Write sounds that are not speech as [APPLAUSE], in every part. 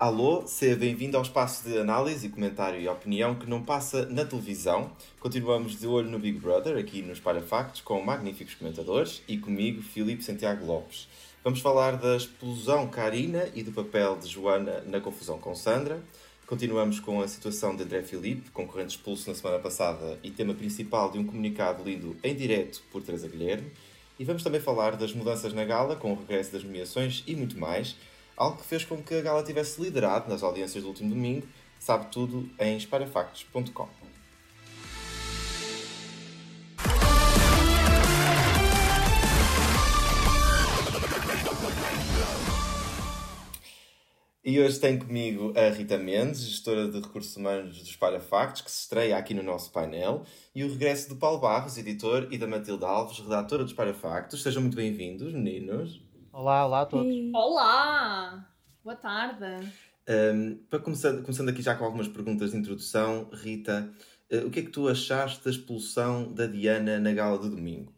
Alô, seja bem-vindo ao espaço de análise, comentário e opinião que não passa na televisão. Continuamos de olho no Big Brother, aqui nos Parafactos, com magníficos comentadores e comigo, Filipe Santiago Lopes. Vamos falar da explosão Karina e do papel de Joana na confusão com Sandra. Continuamos com a situação de André Filipe, concorrente expulso na semana passada e tema principal de um comunicado lido em direto por Teresa Guilherme. E vamos também falar das mudanças na gala, com o regresso das nomeações e muito mais algo que fez com que a gala tivesse liderado nas audiências do último domingo. Sabe tudo em esparafactos.com. E hoje tem comigo a Rita Mendes, gestora de recursos humanos dos Parafactos, que se estreia aqui no nosso painel, e o regresso do Paulo Barros, editor, e da Matilde Alves, redatora dos Parafactos. Sejam muito bem-vindos, meninos. Olá, olá a todos. Olá! Boa tarde. Um, para começar, começando aqui já com algumas perguntas de introdução, Rita, uh, o que é que tu achaste da expulsão da Diana na gala de domingo?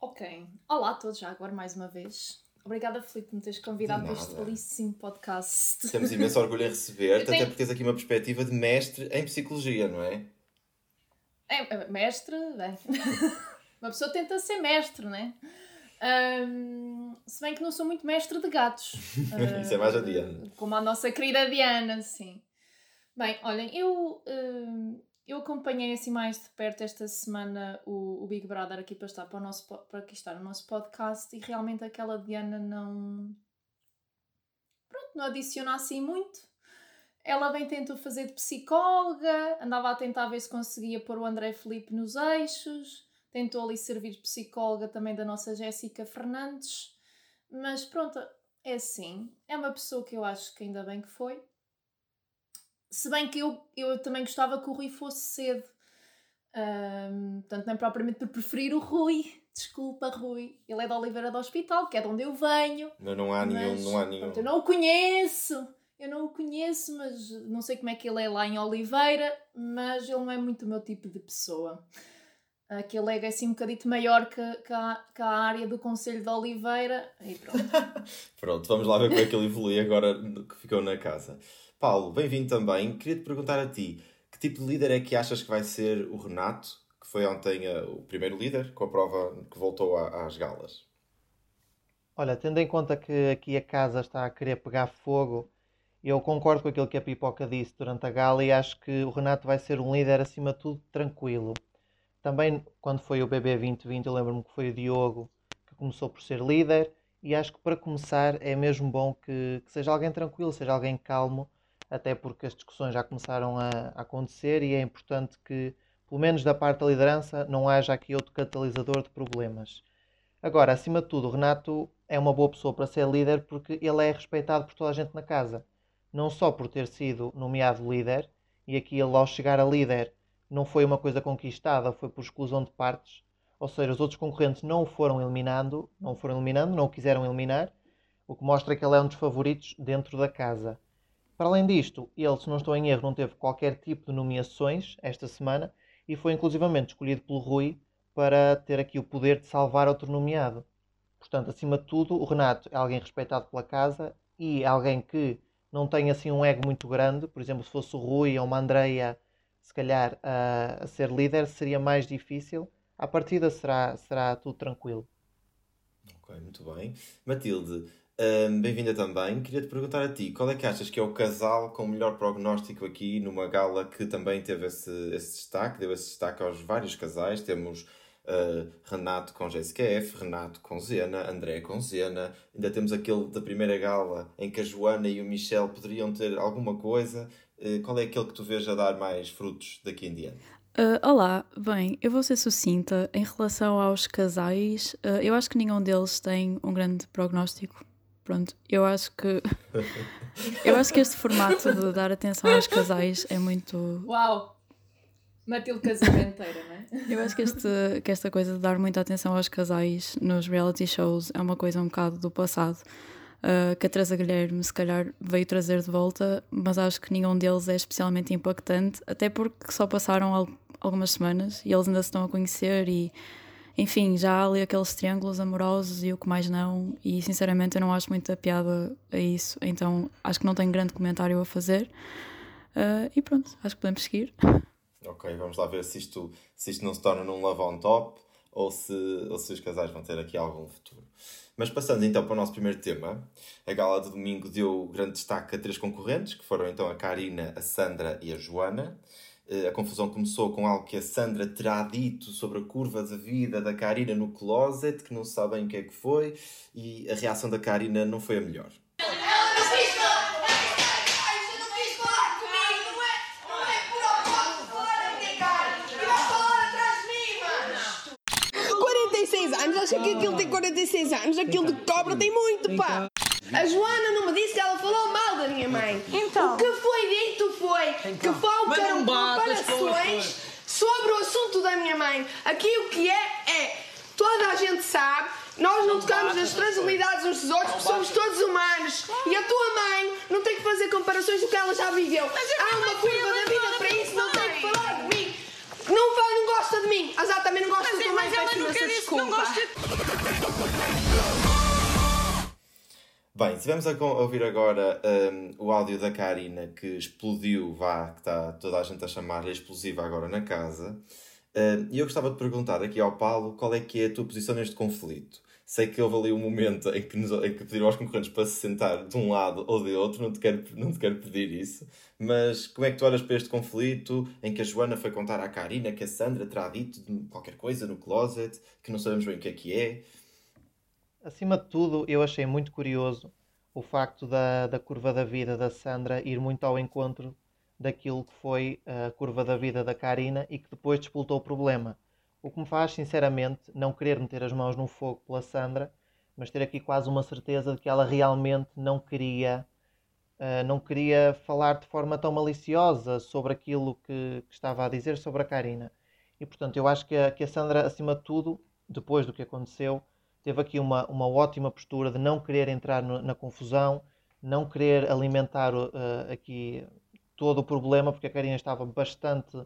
Ok. Olá a todos já agora mais uma vez. Obrigada, Filipe, por me teres convidado para este belíssimo podcast. Temos imenso orgulho em receber-te, tenho... até porque tens aqui uma perspectiva de mestre em psicologia, não é? É, é mestre, bem. [LAUGHS] uma pessoa tenta ser mestre, não é? Um, se bem que não sou muito mestre de gatos. [LAUGHS] Isso é mais a Diana. Como a nossa querida Diana, sim. Bem, olhem, eu, uh, eu acompanhei assim mais de perto esta semana o, o Big Brother aqui para estar para, o nosso, para aqui estar no nosso podcast e realmente aquela Diana não. Pronto, não adiciona assim muito. Ela bem tentou fazer de psicóloga, andava a tentar ver se conseguia pôr o André Felipe nos eixos tentou ali servir psicóloga também da nossa Jéssica Fernandes, mas pronto, é assim, é uma pessoa que eu acho que ainda bem que foi. Se bem que eu, eu também gostava que o Rui fosse cedo, um, portanto, não é propriamente por preferir o Rui, desculpa, Rui, ele é da Oliveira do Hospital, que é de onde eu venho. Não, não há nenhum, não há nenhum. Pronto, eu não o conheço, eu não o conheço, mas não sei como é que ele é lá em Oliveira, mas ele não é muito o meu tipo de pessoa aquele ego é assim um bocadito maior que, que, a, que a área do Conselho de Oliveira e pronto. [LAUGHS] pronto, vamos lá ver como é que ele evolui agora que ficou na casa. Paulo, bem-vindo também. Queria-te perguntar a ti, que tipo de líder é que achas que vai ser o Renato, que foi ontem uh, o primeiro líder, com a prova que voltou a, às galas? Olha, tendo em conta que aqui a casa está a querer pegar fogo, eu concordo com aquilo que a Pipoca disse durante a gala e acho que o Renato vai ser um líder, acima de tudo, tranquilo. Também, quando foi o BB 2020, eu lembro-me que foi o Diogo que começou por ser líder. E acho que para começar é mesmo bom que, que seja alguém tranquilo, seja alguém calmo, até porque as discussões já começaram a, a acontecer e é importante que, pelo menos da parte da liderança, não haja aqui outro catalisador de problemas. Agora, acima de tudo, o Renato é uma boa pessoa para ser líder porque ele é respeitado por toda a gente na casa. Não só por ter sido nomeado líder, e aqui ele, ao chegar a líder, não foi uma coisa conquistada, foi por exclusão de partes. Ou seja, os outros concorrentes não o foram eliminando, não foram eliminando, não o quiseram eliminar, o que mostra que ele é um dos favoritos dentro da casa. Para além disto, ele, se não estou em erro, não teve qualquer tipo de nomeações esta semana e foi inclusivamente escolhido pelo Rui para ter aqui o poder de salvar outro nomeado. Portanto, acima de tudo, o Renato é alguém respeitado pela casa e alguém que não tem assim um ego muito grande. Por exemplo, se fosse o Rui ou uma Andreia se calhar a, a ser líder seria mais difícil. À partida será, será tudo tranquilo. Ok, muito bem. Matilde, um, bem-vinda também. Queria-te perguntar a ti, qual é que achas que é o casal com o melhor prognóstico aqui numa gala que também teve esse, esse destaque, deu esse destaque aos vários casais. Temos uh, Renato com Jessica F, Renato com Zena, André com Zena. Ainda temos aquele da primeira gala em que a Joana e o Michel poderiam ter alguma coisa. Eh, qual é aquele que tu vês a dar mais frutos daqui em diante? Uh, olá, bem, eu vou ser sucinta. Em relação aos casais, uh, eu acho que nenhum deles tem um grande prognóstico. Pronto, eu acho que. [LAUGHS] eu acho que este formato de dar atenção aos casais é muito. Uau! Matilde casamenteira, não é? Eu acho que, este, que esta coisa de dar muita atenção aos casais nos reality shows é uma coisa um bocado do passado uh, que a Teresa Guilherme se calhar veio trazer de volta, mas acho que nenhum deles é especialmente impactante, até porque só passaram al algumas semanas e eles ainda se estão a conhecer e, enfim, já há ali aqueles triângulos amorosos e o que mais não, e sinceramente eu não acho muita piada a isso, então acho que não tenho grande comentário a fazer. Uh, e pronto, acho que podemos seguir. Ok, vamos lá ver se isto, se isto não se torna num love on top ou se, ou se os casais vão ter aqui algum futuro. Mas passando então para o nosso primeiro tema, a gala de domingo deu grande destaque a três concorrentes, que foram então a Karina, a Sandra e a Joana. Eh, a confusão começou com algo que a Sandra terá dito sobre a curva da vida da Karina no closet, que não sabem o que é que foi, e a reação da Karina não foi a melhor. Acha que aquilo tem 46 anos? Aquilo de cobra tem muito, pá! A Joana não me disse que ela falou mal da minha mãe. Então. O que foi dito foi então. que faltaram comparações sobre o assunto da minha mãe. Aqui o que é, é. Toda a gente sabe, nós não tocamos nas fragilidades uns dos outros, porque somos todos humanos. E a tua mãe não tem que fazer comparações do que ela já viveu. Há uma curva da vida para isso, não tem que falar comigo. Não fala, não gosta de mim. Azar também não gosta de mim. Mas ela não quer isso, não gosta Bem, tivemos a ouvir agora um, o áudio da Karina que explodiu, vá, que está toda a gente a chamar-lhe explosiva agora na casa. Hum, e eu gostava de perguntar aqui ao Paulo qual é que é a tua posição neste conflito. Sei que houve ali um momento em que, nos, em que pediram aos concorrentes para se sentar de um lado ou de outro, não te, quero, não te quero pedir isso, mas como é que tu olhas para este conflito em que a Joana foi contar à Karina que a Sandra terá dito qualquer coisa no closet, que não sabemos bem o que é que é? Acima de tudo, eu achei muito curioso o facto da, da curva da vida da Sandra ir muito ao encontro daquilo que foi a curva da vida da Karina e que depois despoltou o problema. O que me faz, sinceramente, não querer meter as mãos no fogo pela Sandra, mas ter aqui quase uma certeza de que ela realmente não queria uh, não queria falar de forma tão maliciosa sobre aquilo que, que, estava a dizer sobre a Karina. E portanto, eu acho que a, que a Sandra, acima de tudo, depois do que aconteceu, teve aqui uma, uma ótima postura de não querer entrar no, na confusão, não querer alimentar uh, aqui todo o problema, porque a Karina estava bastante,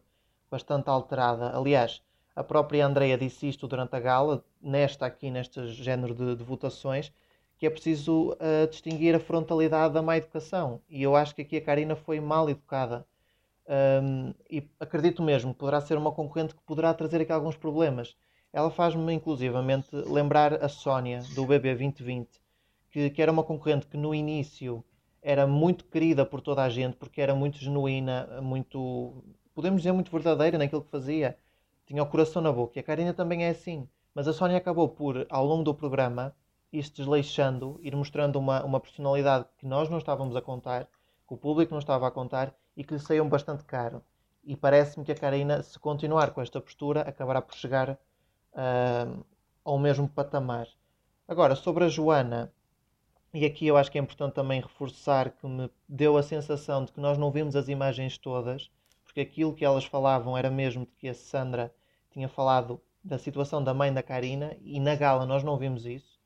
bastante alterada. Aliás, a própria Andrea disse isto durante a gala, nesta aqui, neste género de, de votações, que é preciso uh, distinguir a frontalidade da má educação. E eu acho que aqui a Karina foi mal educada. Um, e acredito mesmo que poderá ser uma concorrente que poderá trazer aqui alguns problemas. Ela faz-me inclusivamente lembrar a Sónia do BB 2020, que, que era uma concorrente que no início era muito querida por toda a gente, porque era muito genuína, muito, podemos dizer, muito verdadeira naquilo que fazia. Tinha o coração na boca. E a Karina também é assim. Mas a Sónia acabou por, ao longo do programa, ir-se desleixando, ir mostrando uma, uma personalidade que nós não estávamos a contar, que o público não estava a contar e que lhe saiu bastante caro. E parece-me que a Karina, se continuar com esta postura, acabará por chegar uh, ao mesmo patamar. Agora, sobre a Joana, e aqui eu acho que é importante também reforçar que me deu a sensação de que nós não vimos as imagens todas, porque aquilo que elas falavam era mesmo de que a Sandra tinha falado da situação da mãe da Karina e na gala nós não vimos isso,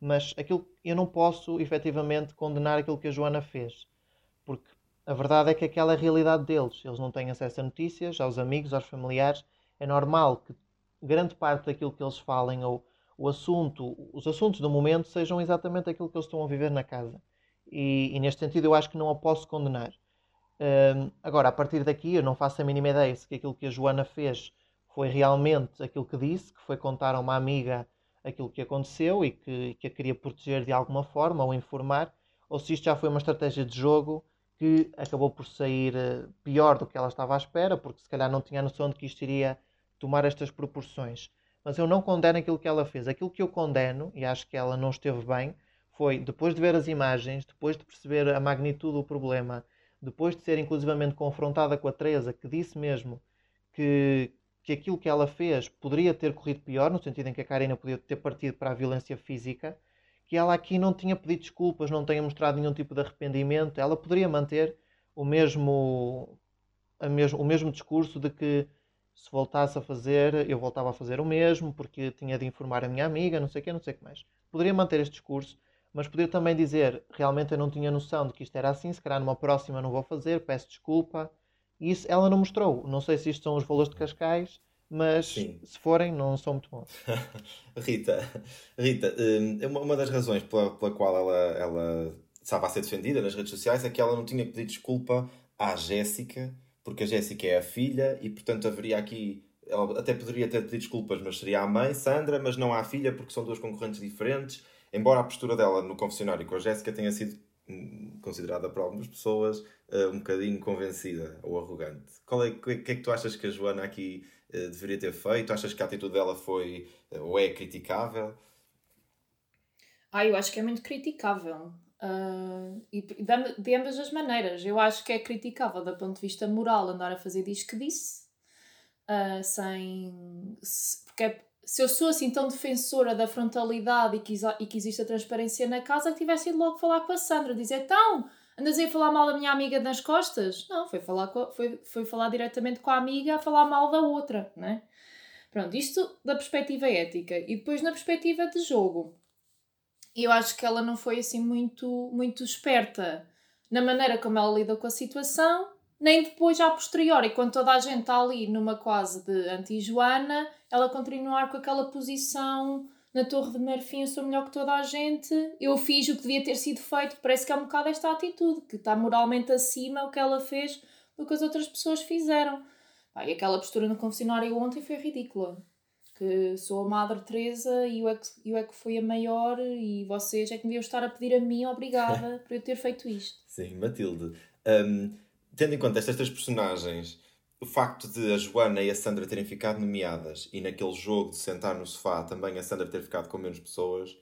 mas aquilo eu não posso efetivamente condenar aquilo que a Joana fez, porque a verdade é que aquela é a realidade deles, eles não têm acesso a notícias, aos amigos, aos familiares, é normal que grande parte daquilo que eles falem ou o assunto, os assuntos do momento sejam exatamente aquilo que eles estão a viver na casa. E, e neste sentido eu acho que não a posso condenar. Um, agora, a partir daqui, eu não faço a mínima ideia se aquilo que a Joana fez foi realmente aquilo que disse, que foi contar a uma amiga aquilo que aconteceu e que, que a queria proteger de alguma forma ou informar, ou se isto já foi uma estratégia de jogo que acabou por sair eh, pior do que ela estava à espera, porque se calhar não tinha noção de que isto iria tomar estas proporções. Mas eu não condeno aquilo que ela fez. Aquilo que eu condeno, e acho que ela não esteve bem, foi depois de ver as imagens, depois de perceber a magnitude do problema, depois de ser inclusivamente confrontada com a Teresa, que disse mesmo que, que aquilo que ela fez poderia ter corrido pior, no sentido em que a Karina podia ter partido para a violência física, que ela aqui não tinha pedido desculpas, não tenha mostrado nenhum tipo de arrependimento, ela poderia manter o mesmo, mesmo, o mesmo discurso de que se voltasse a fazer, eu voltava a fazer o mesmo, porque tinha de informar a minha amiga, não sei o que, não sei o que mais. Poderia manter este discurso, mas poderia também dizer, realmente eu não tinha noção de que isto era assim, se calhar numa próxima não vou fazer, peço desculpa. E isso ela não mostrou. Não sei se isto são os valores de Cascais, mas Sim. se forem, não são muito bons. [LAUGHS] Rita, Rita hum, uma, uma das razões pela, pela qual ela, ela estava a ser defendida nas redes sociais é que ela não tinha pedir desculpa à Jéssica, porque a Jéssica é a filha e, portanto, haveria aqui. Ela até poderia ter pedido desculpas, mas seria a mãe, Sandra, mas não à filha, porque são duas concorrentes diferentes. Embora a postura dela no confessionário com a Jéssica tenha sido hum, considerada por algumas pessoas uh, um bocadinho convencida ou arrogante. Qual é, que, é que tu achas que a Joana aqui uh, deveria ter feito? Achas que a atitude dela foi uh, ou é criticável? Ah, eu acho que é muito criticável. Uh, e de, ambas as maneiras. Eu acho que é criticável do ponto de vista moral andar a fazer diz que disse, uh, sem. Se, porque é, se eu sou assim tão defensora da frontalidade e que, e que existe a transparência na casa, que tivesse ido logo falar com a Sandra, dizer então. Andas aí a falar mal da minha amiga nas costas? Não, foi falar, foi, foi falar diretamente com a amiga a falar mal da outra, né? Pronto, isto da perspectiva ética. E depois na perspectiva de jogo eu acho que ela não foi assim muito, muito esperta na maneira como ela lida com a situação, nem depois a posteriori, quando toda a gente está ali numa quase de anti-Joana, ela continuar com aquela posição na Torre de Marfim, eu sou melhor que toda a gente, eu fiz o que devia ter sido feito, parece que é um bocado esta atitude, que está moralmente acima o que ela fez do que as outras pessoas fizeram. e aquela postura no confessionário ontem foi ridícula que sou a Madre Teresa e eu, é que, eu é que fui a maior e vocês é que me deviam estar a pedir a mim obrigada [LAUGHS] por eu ter feito isto. Sim, Matilde. Um, tendo em conta estas três personagens, o facto de a Joana e a Sandra terem ficado nomeadas e naquele jogo de sentar no sofá também a Sandra ter ficado com menos pessoas,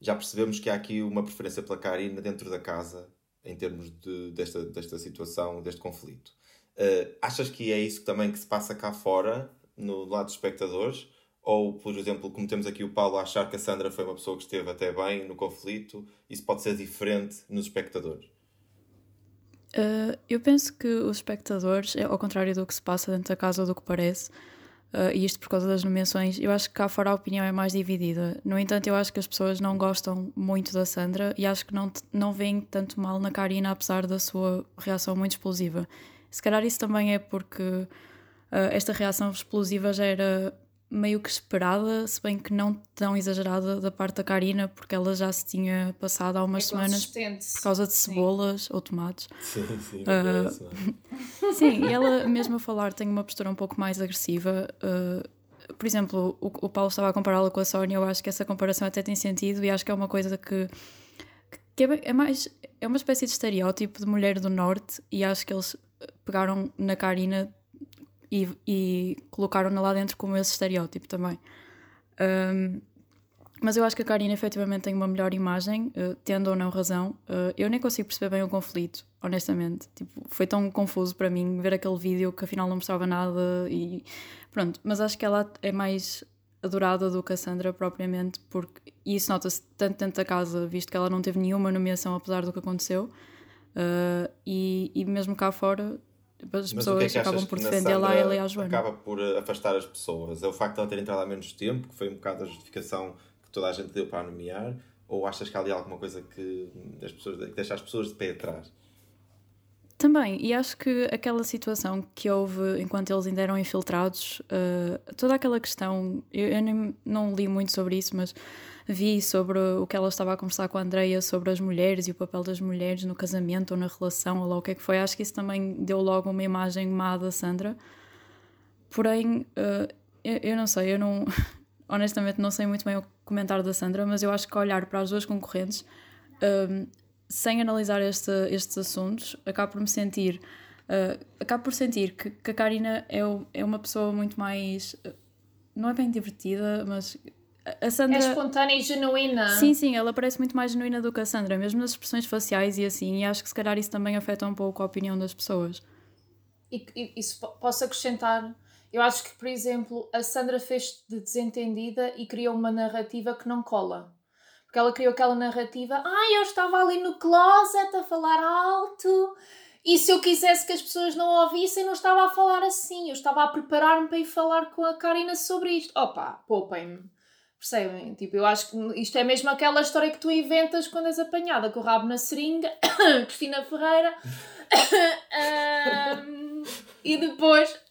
já percebemos que há aqui uma preferência pela Karina dentro da casa em termos de, desta, desta situação, deste conflito. Uh, achas que é isso também que se passa cá fora, no lado dos espectadores? Ou, por exemplo, como temos aqui o Paulo a achar que a Sandra foi uma pessoa que esteve até bem no conflito, isso pode ser diferente nos espectadores? Uh, eu penso que os espectadores, é ao contrário do que se passa dentro da casa ou do que parece, uh, e isto por causa das nomeações, eu acho que cá fora a opinião é mais dividida. No entanto, eu acho que as pessoas não gostam muito da Sandra e acho que não, não veem tanto mal na Karina, apesar da sua reação muito explosiva. Se calhar isso também é porque uh, esta reação explosiva já era meio que esperada, se bem que não tão exagerada da parte da Karina, porque ela já se tinha passado há umas é semanas por causa de cebolas sim. ou tomates. [LAUGHS] Sim, sim, uh, sim, e ela mesmo a falar tem uma postura um pouco mais agressiva. Uh, por exemplo, o, o Paulo estava a compará-la com a Sónia, eu acho que essa comparação até tem sentido e acho que é uma coisa que, que é, é mais é uma espécie de estereótipo de mulher do norte e acho que eles pegaram na Karina e, e colocaram-na lá dentro como esse estereótipo também. Um, mas eu acho que a Karina efetivamente tem uma melhor imagem, uh, tendo ou não razão. Uh, eu nem consigo perceber bem o conflito, honestamente. Tipo, foi tão confuso para mim ver aquele vídeo que afinal não mostrava nada e pronto. Mas acho que ela é mais adorada do que a Sandra propriamente, porque isso nota-se tanto dentro da casa, visto que ela não teve nenhuma nomeação apesar do que aconteceu. Uh, e, e mesmo cá fora as pessoas é que acabam por defender lá ela e a Joana. Acaba por afastar as pessoas. É o facto de ela ter entrado há menos tempo, que foi um bocado a justificação que toda a gente deu para nomear, ou achas que há ali alguma coisa que, as pessoas, que deixa as pessoas de pé atrás? Também, e acho que aquela situação que houve enquanto eles ainda eram infiltrados, uh, toda aquela questão, eu, eu nem, não li muito sobre isso, mas vi sobre o que ela estava a conversar com a Andreia sobre as mulheres e o papel das mulheres no casamento ou na relação, ou lá o que é que foi. Acho que isso também deu logo uma imagem má da Sandra. Porém, uh, eu, eu, não sei, eu não. [LAUGHS] Honestamente, não sei muito bem o comentário da Sandra, mas eu acho que olhar para as duas concorrentes, uh, sem analisar este, estes assuntos, acabo por me sentir. Uh, acabo por sentir que, que a Karina é, é uma pessoa muito mais. Não é bem divertida, mas a Sandra... É espontânea e genuína. Sim, sim, ela parece muito mais genuína do que a Sandra, mesmo nas expressões faciais e assim, e acho que se calhar isso também afeta um pouco a opinião das pessoas. E, e isso posso acrescentar, eu acho que, por exemplo, a Sandra fez de desentendida e criou uma narrativa que não cola. Porque ela criou aquela narrativa, ah, eu estava ali no closet a falar alto, e se eu quisesse que as pessoas não ouvissem, não estava a falar assim, eu estava a preparar-me para ir falar com a Karina sobre isto. Opa, poupem-me Percebem? Tipo, eu acho que isto é mesmo aquela história que tu inventas quando és apanhada com o rabo na seringa, [COUGHS] Cristina Ferreira, [COUGHS] um, e depois.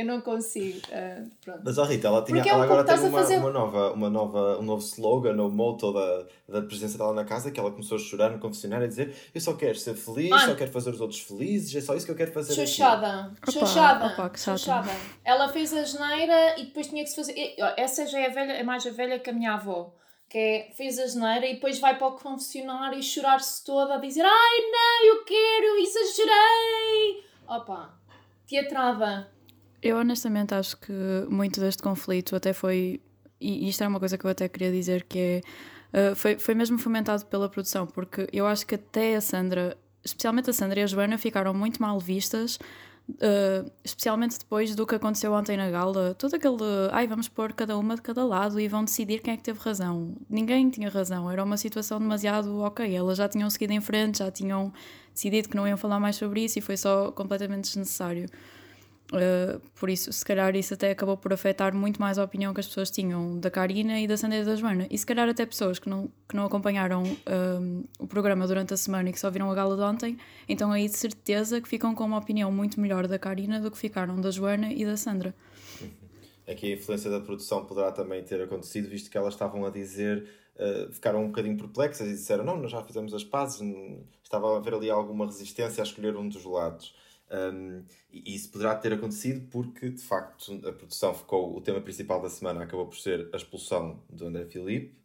Eu não consigo. Uh, pronto. Mas a Rita, ela, tinha, é ela um agora tem a uma, fazer- uma nova, uma nova, um novo slogan, ou motto da, da presença dela na casa, que ela começou a chorar no confessionário e dizer eu só quero ser feliz, só quero fazer os outros felizes, é só isso que eu quero fazer aqui." Xoxada, Opa, xoxada, opa, que chata. xoxada. Ela fez a geneira e depois tinha que se fazer. Essa já é, a velha, é mais a velha que a minha avó, que é fez a geneira e depois vai para o confessionário e chorar-se toda a dizer: Ai não, eu quero, exagerei. Opa, teatrada. Eu honestamente acho que muito deste conflito até foi. E isto é uma coisa que eu até queria dizer que é. uh, foi, foi mesmo fomentado pela produção, porque eu acho que até a Sandra, especialmente a Sandra e a Joana, ficaram muito mal vistas, uh, especialmente depois do que aconteceu ontem na gala. Todo aquele. Ai, vamos pôr cada uma de cada lado e vão decidir quem é que teve razão. Ninguém tinha razão, era uma situação demasiado ok. Elas já tinham seguido em frente, já tinham decidido que não iam falar mais sobre isso e foi só completamente desnecessário. Uh, por isso, se calhar isso até acabou por afetar muito mais a opinião que as pessoas tinham da Karina e da Sandra e da Joana. E se calhar até pessoas que não, que não acompanharam um, o programa durante a semana e que só viram a gala de ontem, então aí de certeza que ficam com uma opinião muito melhor da Karina do que ficaram da Joana e da Sandra. Aqui a influência da produção poderá também ter acontecido, visto que elas estavam a dizer, uh, ficaram um bocadinho perplexas e disseram: Não, nós já fizemos as pazes, estava a haver ali alguma resistência a escolher um dos lados. Um, e isso poderá ter acontecido porque, de facto, a produção ficou. O tema principal da semana acabou por ser a expulsão do André Filipe,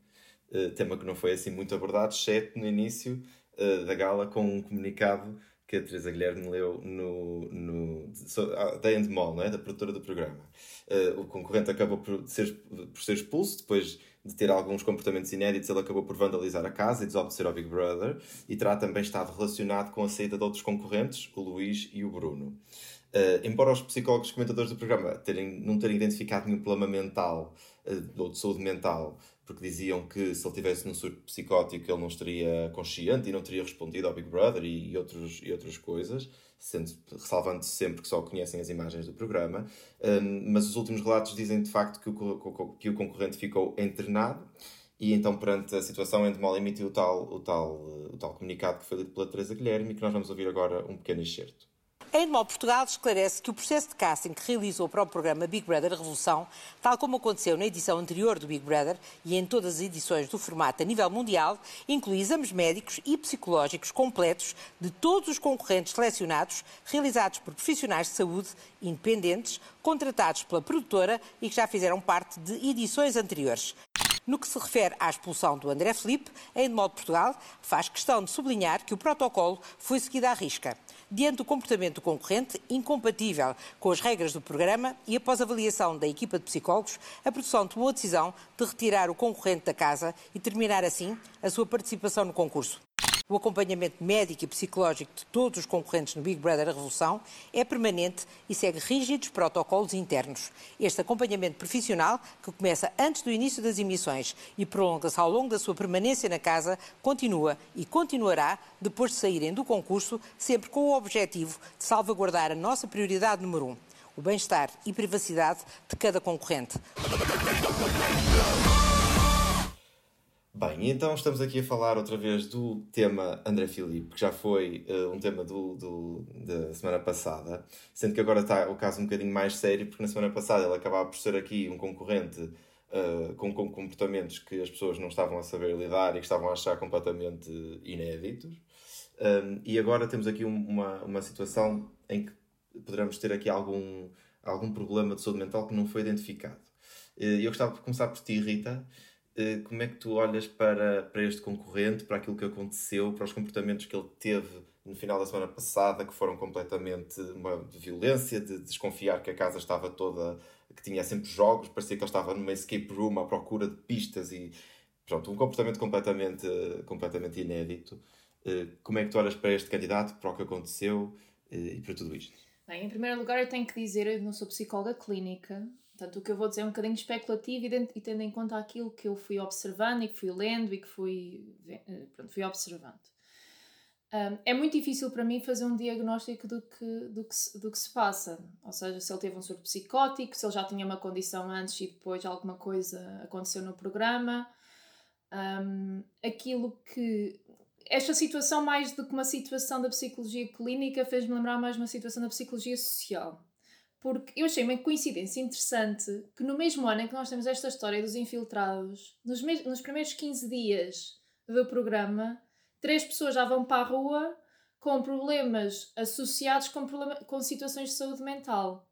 uh, tema que não foi assim muito abordado, exceto no início uh, da gala, com um comunicado que a Teresa Guilherme leu no, no, so- ah, da Endemol, não é? da produtora do programa. Uh, o concorrente acabou por ser, por ser expulso depois de ter alguns comportamentos inéditos, ele acabou por vandalizar a casa e desobedecer ao Big Brother e terá também estado relacionado com a saída de outros concorrentes, o Luís e o Bruno. Uh, embora os psicólogos comentadores do programa terem, não terem identificado nenhum problema mental uh, ou de saúde mental, porque diziam que se ele tivesse num surto psicótico ele não estaria consciente e não teria respondido ao Big Brother e, e outros, e outras coisas, sendo, ressalvando sempre que só conhecem as imagens do programa. Um, mas os últimos relatos dizem de facto que o, que o concorrente ficou internado e então, perante a situação, Endemol emitiu o tal, o, tal, o tal comunicado que foi lido pela Teresa Guilherme e que nós vamos ouvir agora um pequeno excerto. A Endemol Portugal esclarece que o processo de casting que realizou para o programa Big Brother Revolução, tal como aconteceu na edição anterior do Big Brother e em todas as edições do formato a nível mundial, inclui exames médicos e psicológicos completos de todos os concorrentes selecionados, realizados por profissionais de saúde independentes, contratados pela produtora e que já fizeram parte de edições anteriores. No que se refere à expulsão do André Felipe, a Endemol de Portugal faz questão de sublinhar que o protocolo foi seguido à risca. Diante do comportamento do concorrente, incompatível com as regras do programa e após avaliação da equipa de psicólogos, a produção tomou a decisão de retirar o concorrente da casa e terminar assim a sua participação no concurso. O acompanhamento médico e psicológico de todos os concorrentes no Big Brother Revolução é permanente e segue rígidos protocolos internos. Este acompanhamento profissional, que começa antes do início das emissões e prolonga-se ao longo da sua permanência na casa, continua e continuará depois de saírem do concurso, sempre com o objetivo de salvaguardar a nossa prioridade número um, o bem-estar e privacidade de cada concorrente. Bem, então estamos aqui a falar outra vez do tema André Filipe, que já foi uh, um tema do, do- da semana passada, sendo que agora está o caso um bocadinho mais sério, porque na semana passada ele acabava por ser aqui um concorrente uh, com, com comportamentos que as pessoas não estavam a saber lidar e que estavam a achar completamente inéditos. Um, e agora temos aqui um- uma, uma situação em que poderemos ter aqui algum, algum problema de saúde mental que não foi identificado. Eh, Eu gostava de começar por ti, Rita. Eh, Como é que tu olhas para, para este concorrente, para aquilo que aconteceu, para os comportamentos que ele teve no final da semana passada, que foram completamente uma violência, de desconfiar que a casa estava toda, que tinha sempre jogos, parecia que ele estava numa escape room à procura de pistas e pronto, um comportamento completamente, completamente inédito. Eh, Como é que tu olhas para este candidato, para o que aconteceu eh, e para tudo isto? Bem, em primeiro lugar, eu tenho que dizer, eu não sou psicóloga clínica, portanto, o que eu vou dizer é um bocadinho especulativo e, tendo em conta aquilo que eu fui observando e que fui lendo e que fui, eh, pronto, fui observando. Um, é muito difícil para mim fazer um diagnóstico do que, do, que do que se passa. Ou seja, se ele teve um surto psicótico, se ele já tinha uma condição antes e depois alguma coisa aconteceu no programa. Um, aquilo que. Esta situação, mais do que uma situação da psicologia clínica, fez-me lembrar mais uma situação da psicologia social. Porque eu achei uma coincidência interessante que no mesmo ano em que nós temos esta história dos infiltrados, nos, nos primeiros 15 dias do programa, três pessoas já vão para a rua com problemas associados com, problema, com situações de saúde mental.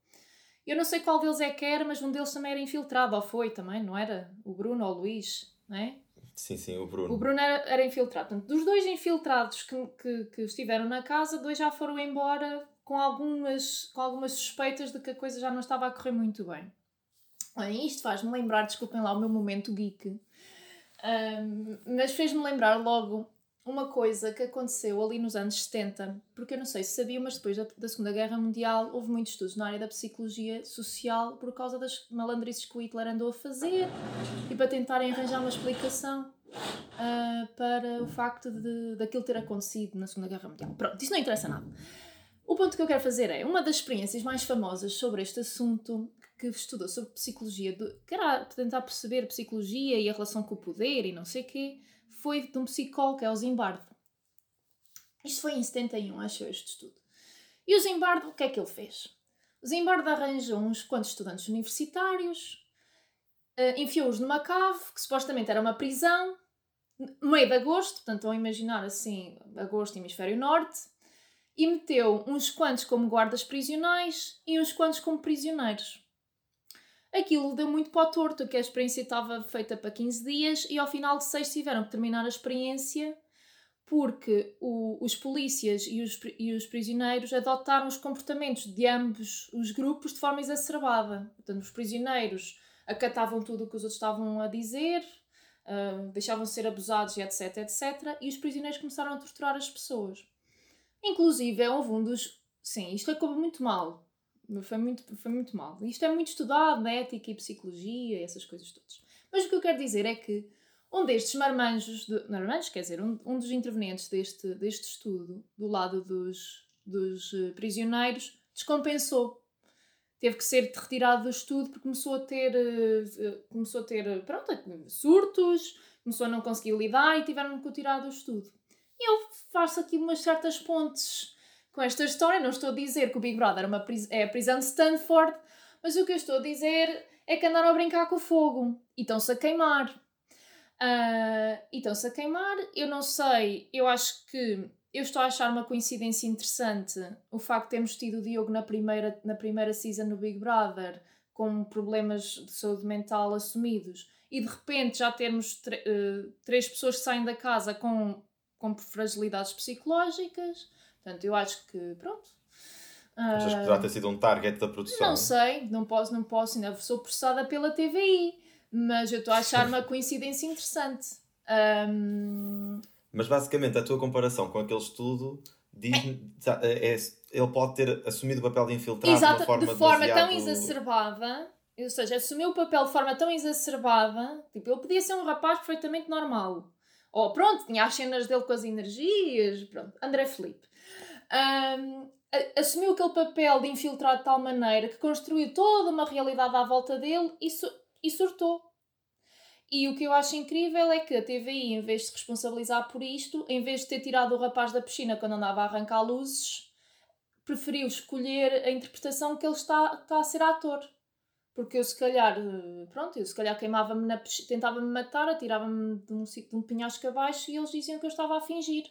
Eu não sei qual deles é que era, mas um deles também era infiltrado, ou foi também, não era? O Bruno ou o Luís, não é? Sim, sim, o Bruno. O Bruno era, era infiltrado. Portanto, dos dois infiltrados que, que, que, estiveram na casa, dois já foram embora com algumas, com algumas suspeitas de que a coisa já não estava a correr muito bem. Olhem, isto faz-me lembrar, desculpem lá o meu momento geek, um, mas fez-me lembrar logo uma coisa que aconteceu ali nos anos 70, porque eu não sei se sabia, mas depois da, da Segunda Guerra Mundial houve muitos estudos na área da psicologia social por causa das malandrices que o Hitler andou a fazer e para tentarem arranjar uma explicação uh, para o facto de daquilo ter acontecido na Segunda Guerra Mundial. Pronto, isso não interessa nada. O ponto que eu quero fazer é uma das experiências mais famosas sobre este assunto que estudou sobre psicologia, de, que era tentar perceber psicologia e a relação com o poder e não sei o quê foi de um psicólogo, que é o Zimbardo. Isto foi em 71, acho este estudo. E o Zimbardo, o que é que ele fez? O Zimbardo arranjou uns quantos estudantes universitários, uh, enfiou-os numa cave, que supostamente era uma prisão, meio de agosto, portanto vão imaginar assim, agosto, hemisfério norte, e meteu uns quantos como guardas prisionais e uns quantos como prisioneiros aquilo deu muito para o torto, que a experiência estava feita para 15 dias e ao final de 6 tiveram que terminar a experiência porque o, os polícias e os, e os prisioneiros adotaram os comportamentos de ambos os grupos de forma exacerbada. Portanto, os prisioneiros acatavam tudo o que os outros estavam a dizer, uh, deixavam -se ser abusados e etc, etc. E os prisioneiros começaram a torturar as pessoas. Inclusive, houve um dos... Sim, isto acabou muito mal foi muito, foi muito mal. Isto é muito estudado na ética e psicologia, essas coisas todas. Mas o que eu quero dizer é que um destes marmanjos, de, marmanjos quer dizer, um, um dos intervenientes deste, deste estudo, do lado dos, dos eh, prisioneiros, descompensou. Teve que ser retirado do estudo porque começou a ter, uh, começou a ter pronto, surtos, começou a não conseguir lidar e tiveram que o tirar do estudo. E eu faço aqui umas certas pontes com esta história. Não estou a dizer que o Big Brother é, uma é a prisão de Stanford, mas o que eu estou a dizer é que andaram a brincar com o fogo e estão-se a queimar. Uh, e estão-se a queimar. Eu não sei, eu acho que eu estou a achar uma coincidência interessante o facto de termos tido o Diogo na primeira, na primeira season no Big Brother com problemas de saúde mental assumidos e de repente já termos uh, três pessoas que saem da casa com, com fragilidades psicológicas. Portanto, eu acho que, pronto. Achas que poderá ter sido um target da produção? Não sei, não posso, não posso, ainda sou processada pela TVI, mas eu estou a achar uma [LAUGHS] coincidência interessante. Um... Mas basicamente a tua comparação com aquele estudo diz é, é, ele pode ter assumido o papel de infiltrado Exato, de forma, de forma demasiado... tão exacerbada, ou seja, assumiu o papel de forma tão exacerbada, tipo, ele podia ser um rapaz perfeitamente normal. Ou pronto, tinha as cenas dele com as energias, pronto, André Felipe um, assumiu aquele papel de infiltrar de tal maneira que construiu toda uma realidade à volta dele e, su e surtou. E o que eu acho incrível é que a TVI, em vez de se responsabilizar por isto, em vez de ter tirado o rapaz da piscina quando andava a arrancar luzes, preferiu escolher a interpretação que ele está, está a ser ator. Porque eu se calhar, pronto, eu se calhar queimava-me na tentava-me matar, atirava-me de um, de um penhasco abaixo e eles diziam que eu estava a fingir.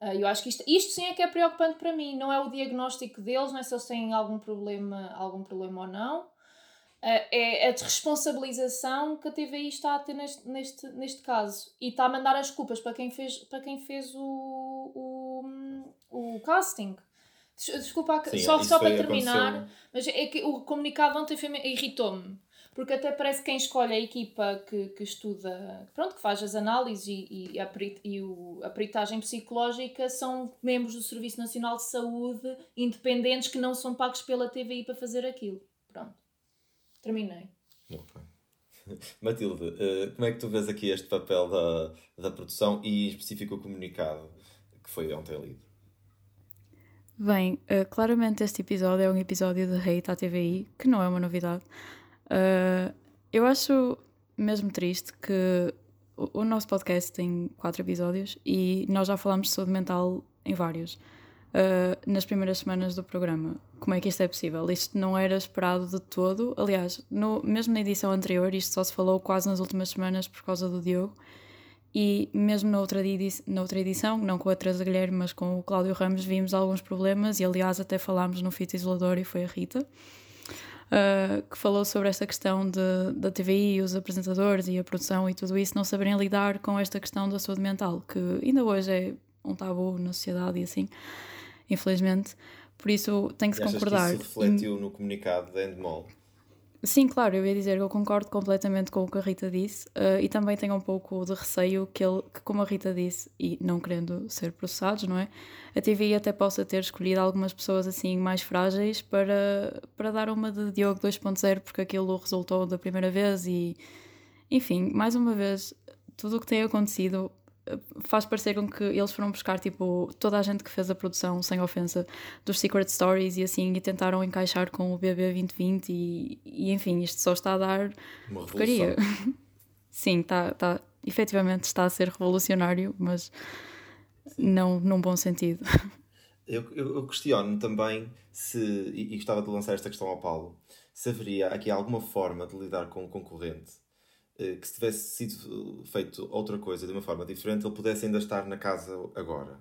Uh, eu acho que isto, isto sim é que é preocupante para mim, não é o diagnóstico deles, não é se eles têm algum problema, algum problema ou não, uh, é a desresponsabilização que a TVI está a ter neste, neste, neste caso e está a mandar as culpas para quem fez, para quem fez o, o, o casting. Desculpa, sim, só, só para terminar, aconteceu. mas é que o comunicado ontem irritou-me porque até parece que quem escolhe a equipa que, que estuda, pronto, que faz as análises e, e, a, e o, a peritagem psicológica são membros do Serviço Nacional de Saúde independentes que não são pagos pela TVI para fazer aquilo. Pronto. Terminei. [LAUGHS] Matilde, eh, como é que tu vês aqui este papel da, da produção e em específico o comunicado que foi ontem lido? Bem, eh, claramente este episódio é um episódio de hate à TVI, que não é uma novidade. Uh, eu acho mesmo triste que o, o, nosso podcast tem quatro episódios e nós já falamos de saúde mental em vários. uh, nas primeiras semanas do programa. Como é que isto é possível? Isto não era esperado de todo. Aliás, no, mesmo na edição anterior, isto só se falou quase nas últimas semanas por causa do Diogo. E mesmo na outra, na outra edição, não com a Teresa Guilherme, mas com o Cláudio Ramos, vimos alguns problemas e, aliás, até falámos no fito isolador e foi a Rita. Uh, que falou sobre esta questão de, da TVI, os apresentadores e a produção e tudo isso não saberem lidar com esta questão da saúde mental, que ainda hoje é um tabu na sociedade e assim, infelizmente. Por isso tem que se concordar. Que isso refletiu no comunicado da Endemol? Sim, claro, eu ia dizer que eu concordo completamente com o que a Rita disse uh, e também tenho um pouco de receio que, ele, que, como a Rita disse, e não querendo ser processados, não é? A TVI até possa ter escolhido algumas pessoas assim mais frágeis para, para dar uma de Diogo 2.0 porque aquilo resultou da primeira vez e, enfim, mais uma vez, tudo o que tem acontecido faz parecer com que eles foram buscar tipo toda a gente que fez a produção, sem ofensa, dos Secret Stories e assim, e tentaram encaixar com o BB 2020 e, e enfim, isto só está a dar uma porcaria. [LAUGHS] Sim, está, está, efetivamente está a ser revolucionário, mas Sim. não num bom sentido. Eu, eu, eu questiono também se, e, e gostava de lançar esta questão ao Paulo, se haveria aqui alguma forma de lidar com o concorrente que se tivesse sido feito outra coisa de uma forma diferente, ele pudesse ainda estar na casa agora.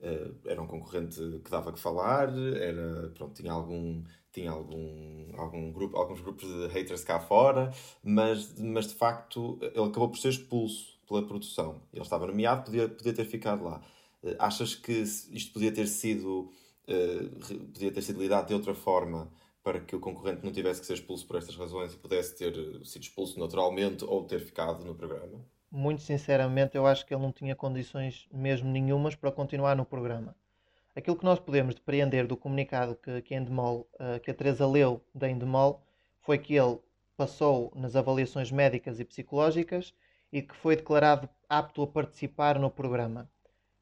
Uh, era um concorrente que dava que falar, era, pronto, tinha algum tinha algum, algum grupo, alguns grupos de haters cá fora, mas, mas de facto ele acabou por ser expulso pela produção. Ele estava nomeado, podia, podia ter ficado lá. Achas que isto podia ter sido podia ter sido lidado de outra forma para que o concorrente não tivesse que ser expulso por estas razões e pudesse ter eh, sido expulso naturalmente ou ter ficado no programa? Muito sinceramente, eu acho que ele não tinha condições mesmo nenhumas para continuar no programa. Aquilo que nós podemos depreender do comunicado que, que, Endemol, uh, que a Teresa leu da Endemol foi que ele passou nas avaliações médicas e psicológicas e que foi declarado apto a participar no programa.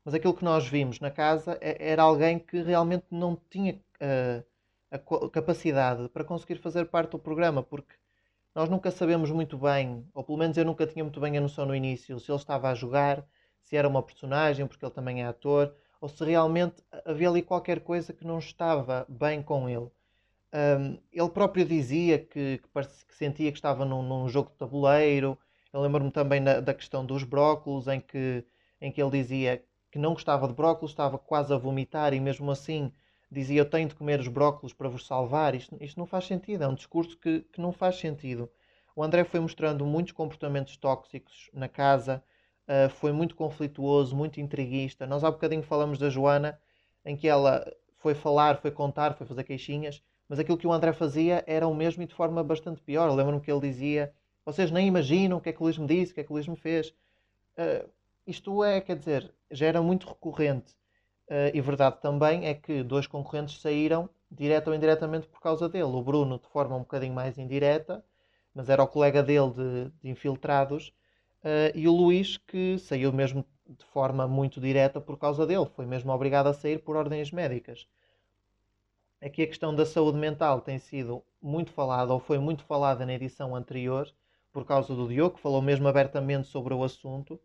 Mas aquilo que nós vimos na casa é, era alguém que realmente não tinha uh, a capacidade para conseguir fazer parte do programa, porque nós nunca sabemos muito bem, ou pelo menos eu nunca tinha muito bem a noção no início, se ele estava a jogar, se era uma personagem, porque ele também é ator, ou se realmente havia ali qualquer coisa que não estava bem com ele. Um, ele próprio dizia que, que, que, sentia que estava num, num jogo de tabuleiro. Eu lembro-me também na, da questão dos brócolos, em que, em que ele dizia que não gostava de brócolos, estava quase a vomitar e mesmo assim dizia eu tenho de comer os brócolos para vos salvar. Isto, isto não faz sentido, é um discurso que, que não faz sentido. O André foi mostrando muitos comportamentos tóxicos na casa, uh, foi muito conflituoso, muito intriguista. Nós há bocadinho falamos da Joana, em que ela foi falar, foi contar, foi fazer queixinhas, mas aquilo que o André fazia era o mesmo e de forma bastante pior. Lembro-me que ele dizia: Vocês nem imaginam o que é que o Luís me disse, o que é que o Luís me fez. Uh, isto é, quer dizer, já era muito recorrente. Uh, e verdade também é que dois concorrentes saíram direto ou indiretamente por causa dele. O Bruno de forma um bocadinho mais indireta, mas era o colega dele de, de infiltrados, uh, e o Luís que saiu mesmo de forma muito direta por causa dele, foi mesmo obrigado a sair por ordens médicas. Aqui a questão da saúde mental tem sido muito falada, ou foi muito falada na edição anterior, por causa do Diogo, que falou mesmo abertamente sobre o assunto.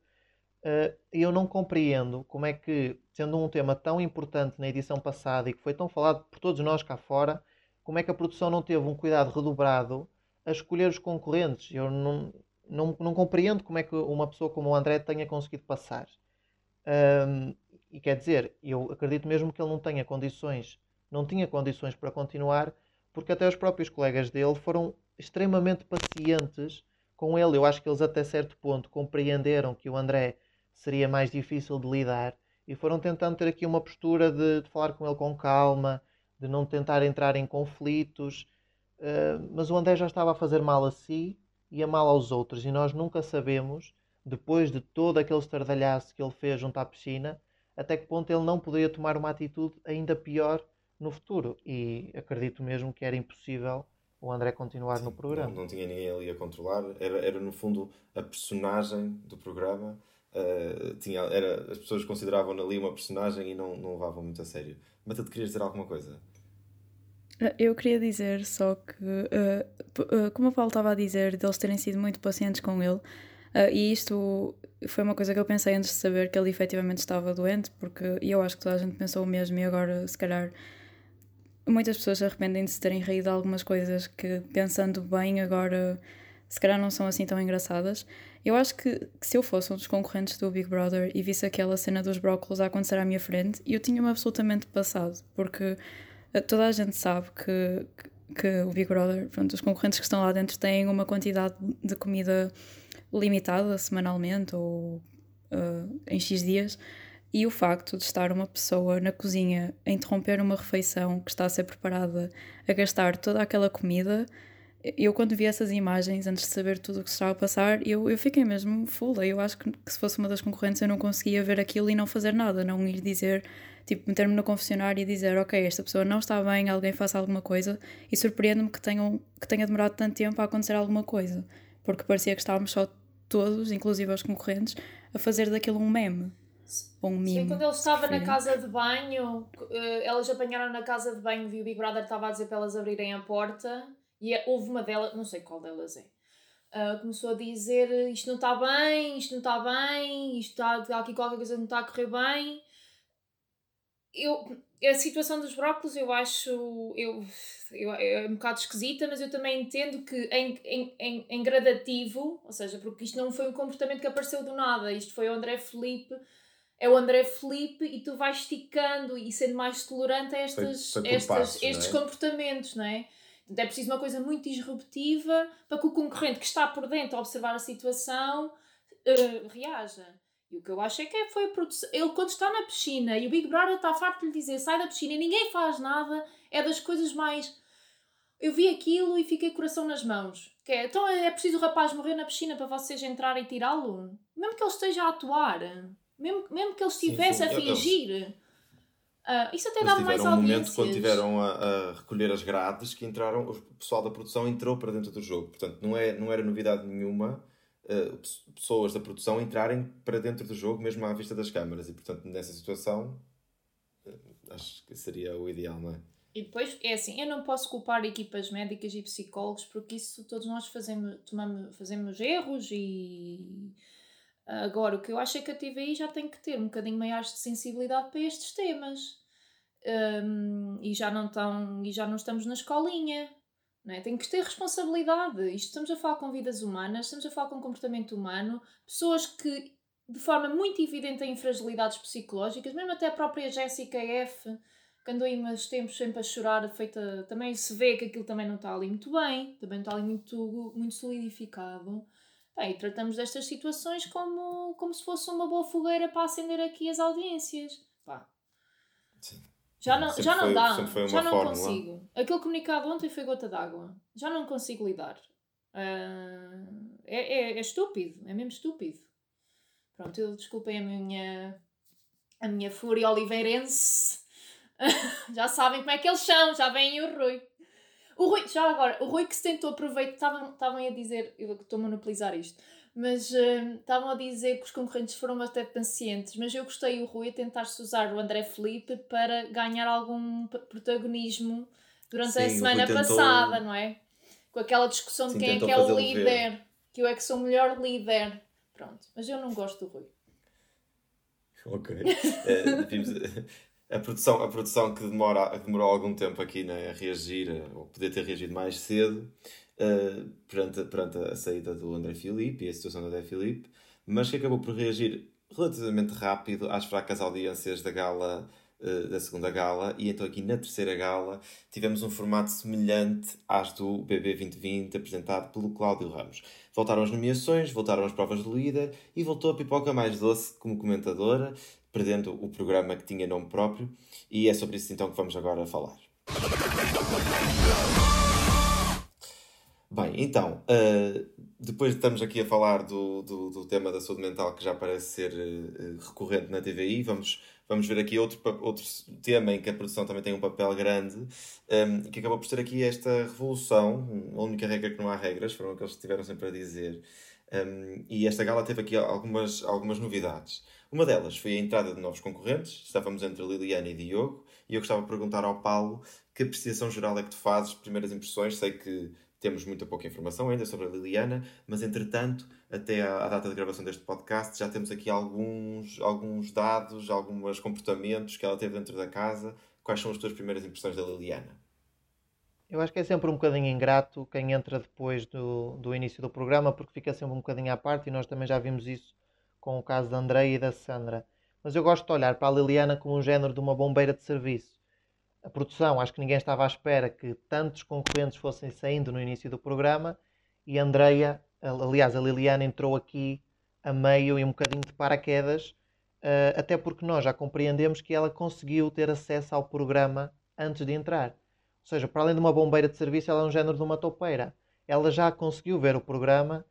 Uh, eu não compreendo como é que, sendo um tema tão importante na edição passada e que foi tão falado por todos nós cá fora, como é que a produção não teve um cuidado redobrado a escolher os concorrentes? Eu não, não, não compreendo como é que uma pessoa como o André tenha conseguido passar. E quer dizer, eu acredito mesmo que ele não tenha condições, não tinha condições para continuar, porque até os próprios colegas dele foram extremamente pacientes com ele. Eu acho que eles até certo ponto compreenderam que o André seria mais difícil de lidar e foram tentando ter aqui uma postura de, de falar com ele com calma, de não tentar entrar em conflitos. Uh, mas o André já estava a fazer mal a si e a mal aos outros, e nós nunca sabemos, depois de todo aquele estardalhaço que ele fez junto à piscina, até que ponto ele não poderia tomar uma atitude ainda pior no futuro. E acredito mesmo que era impossível o André continuar Sim, no programa. Não, não, tinha ninguém ali a controlar, era, era no fundo a personagem do programa Uh, tinha, era, as pessoas consideravam ali uma personagem e não, não levavam muito a sério. Mas tu querias dizer alguma coisa? Eh, eu queria dizer só que, uh, uh, como o Paulo estava a dizer, deles terem sido muito pacientes com ele, e isto foi uma coisa que eu pensei antes de saber que ele efetivamente estava doente, porque eu acho que toda a gente pensou o mesmo e agora, se calhar, muitas pessoas se arrependem de se terem reído de algumas coisas que, pensando bem, agora se calhar não são assim tão engraçadas. Eu acho que, que, se eu fosse um dos concorrentes do Big Brother e visse aquela cena dos brócolos a acontecer à minha frente, eu tinha-me absolutamente passado, porque eh, toda a gente sabe que, que o Big Brother, pronto, os concorrentes que estão lá dentro têm uma quantidade de comida limitada semanalmente ou uh, em X dias. E o facto de estar uma pessoa na cozinha a interromper uma refeição que está a ser preparada, a gastar toda aquela comida, eu quando vi essas imagens, antes de saber tudo o que se estava a passar, eu, eu fiquei mesmo full. Eu acho que, que, se fosse uma das concorrentes eu não conseguia ver aquilo e não fazer nada, não ir dizer, tipo, meter-me no confessionário e dizer, ok, esta pessoa não está bem, alguém faça alguma coisa, e surpreende-me que, tenham, que tenha demorado tanto tempo a acontecer alguma coisa, porque parecia que estávamos só todos, inclusive os concorrentes, a fazer daquilo um meme. Um meme. Sim, quando ele estava na casa de banho, eh, elas apanharam na casa de banho e o Big Brother estava a dizer para elas abrirem a porta e é, houve uma delas, não sei qual delas é, uh, começou a dizer isto não está bem, isto não está bem, isto está, está aqui qualquer coisa não está a correr bem. Eu, a situação dos brócolos eu acho eu, eu, é um bocado esquisita, mas eu também entendo que em, em, em, em gradativo, ou seja, porque isto não foi um comportamento que apareceu do nada, isto foi o André Felipe é o André Felipe e tu vais esticando e sendo mais tolerante a estas, estas, passos, estes é? comportamentos, não é? É preciso uma coisa muito disruptiva para que o concorrente que está por dentro a observar a situação uh, reaja. E o que eu acho é que é, foi a produção. Ele, quando está na piscina e o Big Brother está farto de lhe dizer sai da piscina e ninguém faz nada, é das coisas mais. Eu vi aquilo e fiquei coração nas mãos. Que é, então é preciso o rapaz morrer na piscina para vocês entrarem e tirá-lo? Mesmo que ele esteja a atuar, mesmo, mesmo que ele estivesse sim, sim. a fingir. Uh, isso até dá mais um momento quando tiveram a, a, recolher as grades que entraram, o pessoal da produção entrou para dentro do jogo. Portanto, não, é, não era novidade nenhuma uh, pessoas da produção entrarem para dentro do jogo, mesmo à vista das câmaras. E, portanto, nessa situação, uh, acho que seria o ideal, não é? E depois, é assim, eu não posso culpar equipas médicas e psicólogos porque isso todos nós fazemos, tomamos, fazemos erros e... Agora, o que eu acho é que a TVI já tem que ter um bocadinho maior de sensibilidade para estes temas. Um, e, já não tão, e já não estamos na escolinha. Não é? Tem que ter responsabilidade. Isto estamos a falar com vidas humanas, estamos a falar com comportamento humano, pessoas que de forma muito evidente têm fragilidades psicológicas, mesmo até a própria Jéssica F, que andou aí uns tempos sempre a chorar, feita, também se vê que aquilo também não está ali muito bem, também não está ali muito, muito solidificado. Bem, tratamos destas situações como, como se fosse uma boa fogueira para acender aqui as audiências. Pá. Sim. Já não, já não foi, dá, já não fórmula. consigo. Aquele comunicado ontem foi gota d'água. Já não consigo lidar. Uh, é, é, é, estúpido, é mesmo estúpido. Pronto, eu desculpem a minha, a minha fúria oliveirense. [LAUGHS] já sabem como é que eles são, já vem o Rui. O Rui, já agora, o Rui que se tentou aproveitar, estavam, estavam a dizer, eu estou a monopolizar isto, mas uh, estavam a dizer que os concorrentes foram bastante pacientes, mas eu gostei o Rui a tentar-se usar o André Felipe para ganhar algum protagonismo durante Sim, a semana tentou... passada, não é? Com aquela discussão de Sim, quem é que é o líder, ver. que eu é que sou o melhor líder. Pronto, mas eu não gosto do Rui. [LAUGHS] Ok. é, a produção, a produção que, demora, que demorou algum tempo aqui né, a reagir, ou poder ter reagido mais cedo, uh, perante, perante a saída do André Filipe e a situação do André Filipe, mas que acabou por reagir relativamente rápido às fracas audiências da gala uh, da segunda gala e então aqui na terceira gala tivemos um formato semelhante às do BB 2020 apresentado pelo Cláudio Ramos. Voltaram as nomeações, voltaram as provas do líder e voltou a pipoca mais doce como comentadora perdendo o programa que tinha nome próprio, e é sobre isso então que vamos agora falar. Bem, então, uh, depois estamos aqui a falar do, do, do, tema da saúde mental que já parece ser uh, recorrente na TVI, vamos, vamos ver aqui outro, outro tema em que a produção também tem um papel grande, um, ehm, que acabou por ser aqui esta revolução, a única regra que não há regras, foram aqueles que estiveram sempre a dizer, um, ehm, e esta gala teve aqui algumas, algumas novidades. Uma delas foi a entrada de novos concorrentes, estávamos entre Liliana e Diogo, e eu gostava de perguntar ao Paulo que apreciação geral é que tu fazes, primeiras impressões, sei que temos muita pouca informação ainda sobre a Liliana, mas entretanto, até à, data de gravação deste podcast, já temos aqui alguns, alguns dados, alguns comportamentos que ela teve dentro da casa. Quais são as tuas primeiras impressões da Liliana? Eu acho que é sempre um bocadinho ingrato quem entra depois do, do início do programa, porque fica sempre um bocadinho à parte e nós também já vimos isso com o caso da Andreia e da Sandra. Mas eu gosto de olhar para a Liliana como um género de uma bombeira de serviço. A produção, acho que ninguém estava à espera que tantos concorrentes fossem saindo no início do programa e a Andreia, aliás, a Liliana entrou aqui a meio e um bocadinho de paraquedas, eh, até porque nós já compreendemos que ela conseguiu ter acesso ao programa antes de entrar. Ou seja, para além de uma bombeira de serviço, ela é um género de uma topeira. Ela já conseguiu ver o programa,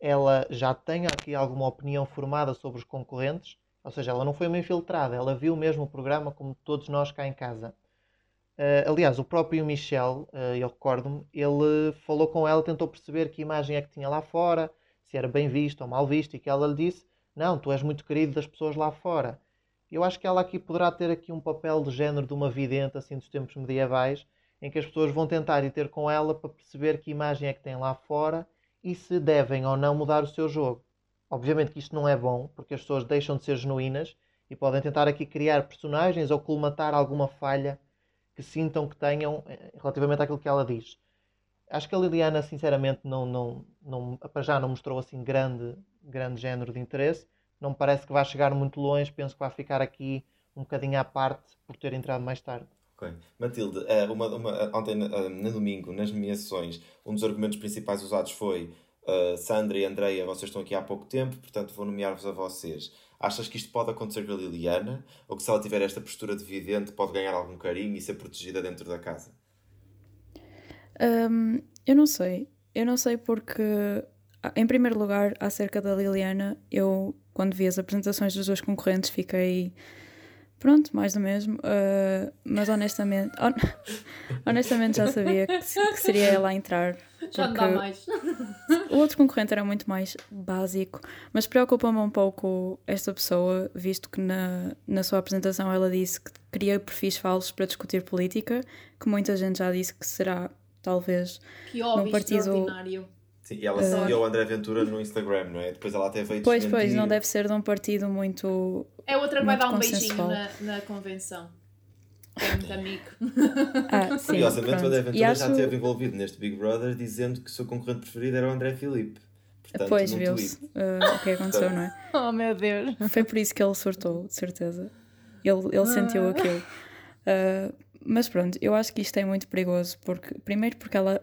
ela já tem aqui alguma opinião formada sobre os concorrentes, ou seja, ela não foi uma infiltrada, ela viu mesmo o programa como todos nós cá em casa. Uh, aliás, o próprio Michel, uh, eu recordo-me, ele falou com ela, tentou perceber que imagem é que tinha lá fora, se era bem visto ou mal visto, e que ela lhe disse: Não, tu és muito querido das pessoas lá fora. Eu acho que ela aqui poderá ter aqui um papel de género de uma vidente assim dos tempos medievais, em que as pessoas vão tentar ir ter com ela para perceber que imagem é que tem lá fora e se devem ou não mudar o seu jogo. Obviamente que isto não é bom, porque as pessoas deixam de ser genuínas e podem tentar aqui criar personagens ou colmatar alguma falha que sintam que tenham eh, relativamente àquilo que ela diz. Acho que a Liliana, sinceramente, não, não, não, para já não mostrou assim grande, grande género de interesse. Não me parece que vá chegar muito longe. Penso que vai ficar aqui um bocadinho à parte por ter entrado mais tarde. Matilde, eh, uma, uma, eh, ontem, eh, no domingo, nas nomeações, um dos argumentos principais usados foi uh, Sandra e Andreia, vocês estão aqui há pouco tempo, portanto vou nomear-vos a vocês. Achas que isto pode acontecer com a Liliana? Ou que se ela tiver esta postura de vidente pode ganhar algum carinho e ser protegida dentro da casa? Um, eu não sei. Eu não sei porque, em primeiro lugar, acerca da Liliana, eu, quando vi as apresentações dos dois concorrentes, fiquei Pronto, mais do mesmo. Uh, mas honestamente, on [LAUGHS] honestamente já sabia que, que, seria ela a entrar. Já não dá mais. o outro concorrente era muito mais básico, mas preocupa-me um pouco esta pessoa, visto que na, na sua apresentação ela disse que queria perfis falsos para discutir política, que muita gente já disse que será, talvez, que óbvio, num partido. Extraordinário Sim, e ela seguiu o André Ventura no Instagram, não é? Depois ela até veio Pois, pois, não deve ser de um partido muito. É outra que vai dar um beijinho na, na convenção. É muito amigo. [LAUGHS] Ah, sim, Curiosamente, pronto. o André Ventura acho... já esteve envolvido neste Big Brother dizendo que o seu concorrente preferido era o André Filipe. Portanto, pois, viu-se uh, o que [LAUGHS] aconteceu, não é? Oh, meu Deus! Foi por isso que ele surtou, de certeza. Ele, ele sentiu ah. aquilo. Uh, mas pronto, eu acho que isto é muito perigoso, porque primeiro porque ela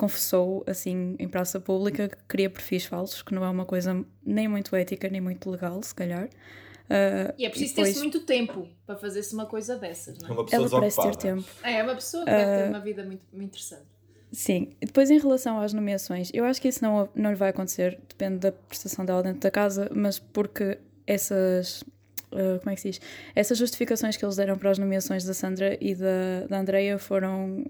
confessou, assim, em praça pública, que queria perfis falsos, que não é uma coisa nem muito ética, nem muito legal, se calhar. Uh, e é preciso depois... ter-se muito tempo para fazer-se uma coisa dessas, não é? Uma pessoa Ela parece ter tempo. É, é uma pessoa que uh, deve ter ah, uma vida muito, muito interessante. Sim, e depois em relação às nomeações, eu acho que isso não, não lhe vai acontecer, depende da prestação dela dentro da casa, mas porque essas. Uh, como é que se diz? Essas justificações que eles deram para as nomeações da Sandra e da, da Andrea foram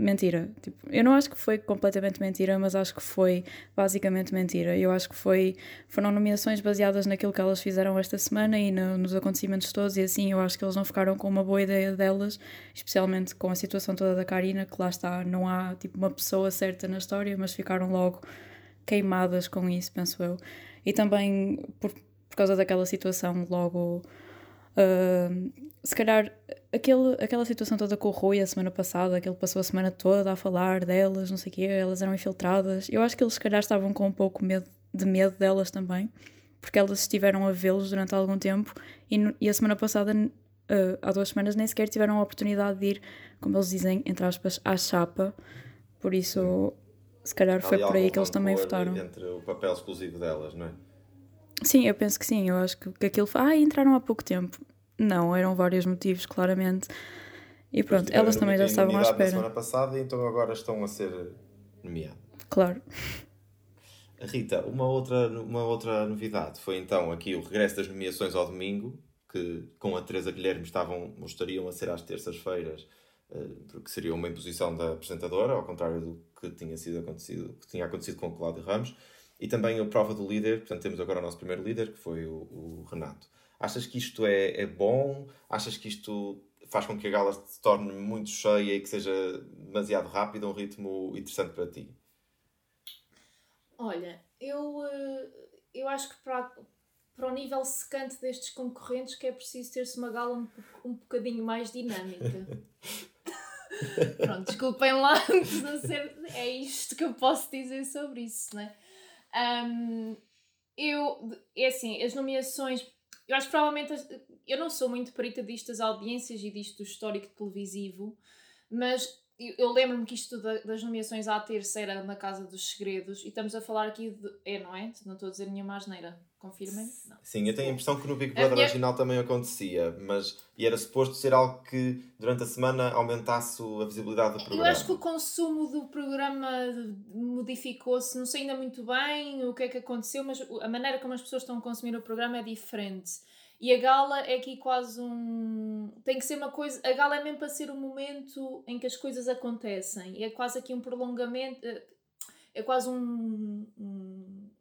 mentira. Tipo, eu não acho que foi completamente mentira, mas acho que foi basicamente mentira. Eu acho que foi, foram nomeações baseadas naquilo que elas fizeram esta semana e no, nos acontecimentos todos, e assim eu acho que eles não ficaram com uma boa ideia delas, especialmente com a situação toda da Karina, que lá está, não há tipo uma pessoa certa na história, mas ficaram logo queimadas com isso, penso eu. E também por, por causa daquela situação logo. Uh, se calhar aquele, aquela situação toda com o Rui a semana passada, que ele passou a semana toda a falar delas, não sei o quê, elas eram infiltradas. Eu acho que eles se calhar estavam com um pouco medo, de medo delas também, porque elas estiveram a vê-los durante algum tempo e, e a semana passada, uh, há duas semanas, nem sequer tiveram a oportunidade de ir, como eles dizem, entre aspas, à chapa. Por isso, se calhar foi por aí que eles também votaram. Entre o papel exclusivo delas, não é? Sim, eu penso que sim. Eu acho que, que aquilo. Ah, entraram há pouco tempo. Não, eram vários motivos, claramente. E pronto, elas também já estavam à espera. semana passada, então agora estão a ser nomeadas. Claro. Rita, uma outra, uma outra novidade foi então aqui o regresso das nomeações ao domingo, que com a Teresa Guilherme estavam, estariam a ser às terças-feiras, eh, porque seria uma imposição da apresentadora, ao contrário do que tinha sido acontecido, que tinha acontecido com o Cláudio Ramos, e também a prova do líder, portanto temos agora o nosso primeiro líder, que foi o, o Renato. Achas que isto é, é bom? Achas que isto faz com que a gala se torne muito cheia e que seja demasiado rápida, um ritmo interessante para ti? Olha, eu, eh, eu acho que para, para o nível secante destes concorrentes que é preciso ter-se uma gala um, um bocadinho mais dinâmica. [LAUGHS] Pronto, desculpem lá, [LAUGHS] é isto que eu posso dizer sobre isso, né? Um, eu, é assim, as nomeações, eu acho que provavelmente, eu não sou muito perita disto das audiências e disto do histórico televisivo, mas eu, lembro-me que isto da, das nomeações à terceira na Casa dos Segredos, e estamos a falar aqui de. É, não é? Não estou a dizer nenhuma asneira. Confirmem? Sim, eu tenho a impressão que no Big Brother minha... original também acontecia, mas e era suposto ser algo que durante a semana aumentasse a visibilidade do programa. Eu acho que o consumo do programa modificou-se, não sei ainda muito bem o que é que aconteceu, mas a maneira como as pessoas estão a consumir o programa é diferente. E a gala é aqui quase um. Tem que ser uma coisa. A gala é mesmo para ser o momento em que as coisas acontecem. E é quase aqui um prolongamento. Eh, é quase um, um,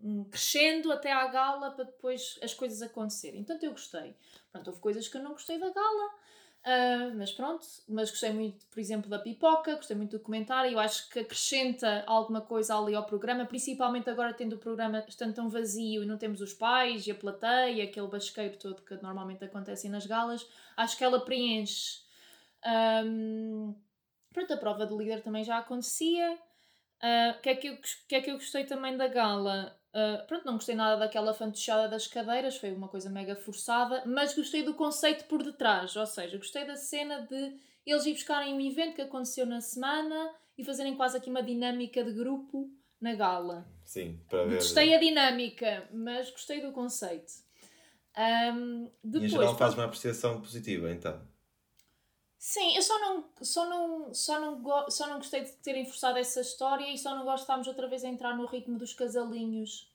um crescendo até à gala para depois as coisas acontecerem. Então eu gostei. Pronto, houve coisas que eu não gostei da gala. Uh, mas pronto, mas gostei muito, por exemplo, da pipoca, gostei muito do comentário, eu acho que acrescenta alguma coisa ali ao programa, principalmente agora tendo o programa estando tão vazio e não temos os pais e a plateia, aquele basqueiro todo que normalmente acontece nas galas, acho que ela preenche. Um, pronto, a prova do líder também já acontecia. O uh, que, é que, que é que eu gostei também da gala? Uh, pronto, não gostei nada daquela fantochada das cadeiras, foi uma coisa mega forçada, mas gostei do conceito por detrás, ou seja, gostei da cena de eles ir buscarem um evento que aconteceu na semana e fazerem quase aqui uma dinâmica de grupo na gala. Sim, para ver. Gostei a dinâmica, mas gostei do conceito. Um, depois, e em geral faz uma apreciação positiva, então. Sim, eu só não, só, não, só, não só não gostei de terem forçado essa história e só não estarmos outra vez a entrar no ritmo dos casalinhos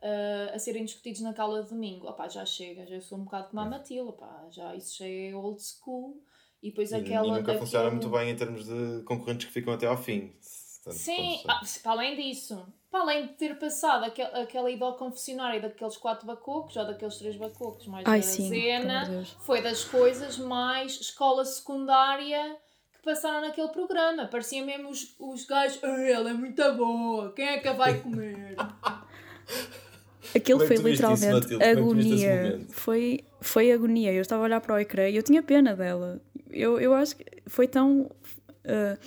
uh, a serem discutidos na cala de domingo. Opá, já chega, já sou um bocado como a Matilda, opá, já isso já é old school. E depois aquela. E nunca daquele... funciona muito bem em termos de concorrentes que ficam até ao fim. Sim, ah, para além disso, para além de ter passado aquel, aquela ida ao confessionário daqueles quatro bacocos, ou daqueles três bacocos, mais Ai, da sim, cena, foi das coisas mais escola secundária que passaram naquele programa. Pareciam mesmo os, os gajos, ela é muito boa, quem é que a vai comer? [LAUGHS] Aquilo é foi literalmente isso, é agonia. Foi, foi agonia. Eu estava a olhar para o ecrã e eu tinha pena dela. Eu, eu acho que foi tão uh,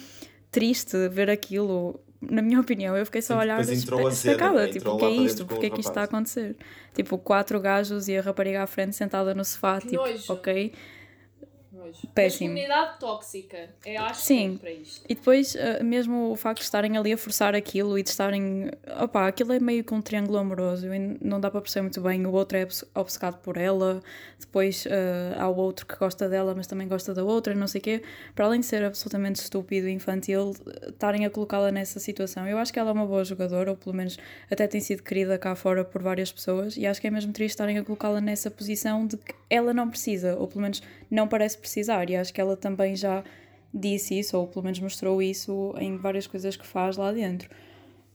triste ver aquilo na minha opinião, eu fiquei só a olhar destacada, tipo, o que é isto? Porque é que isto está a acontecer? Tipo, quatro gajos e a rapariga à frente sentada no sofá, tipo, nojo. ok nojo. Péssimo. Masculinidade tóxica. É acho Sim. para isto. E depois, uh, mesmo o facto de estarem ali a forçar aquilo e de estarem. Opá, aquilo é meio que um triângulo amoroso não dá para perceber muito bem. O outro é obcecado por ela, depois uh, há o outro que gosta dela, mas também gosta da outra, não sei o quê. Para além de ser absolutamente estúpido e infantil, estarem a colocá-la nessa situação. Eu acho que ela é uma boa jogadora, ou pelo menos até tem sido querida cá fora por várias pessoas, e acho que é mesmo triste estarem a colocá-la nessa posição de que ela não precisa, ou pelo menos não parece precisar precisar. E acho que ela também já disse isso, ou pelo menos mostrou isso em várias coisas que faz lá dentro.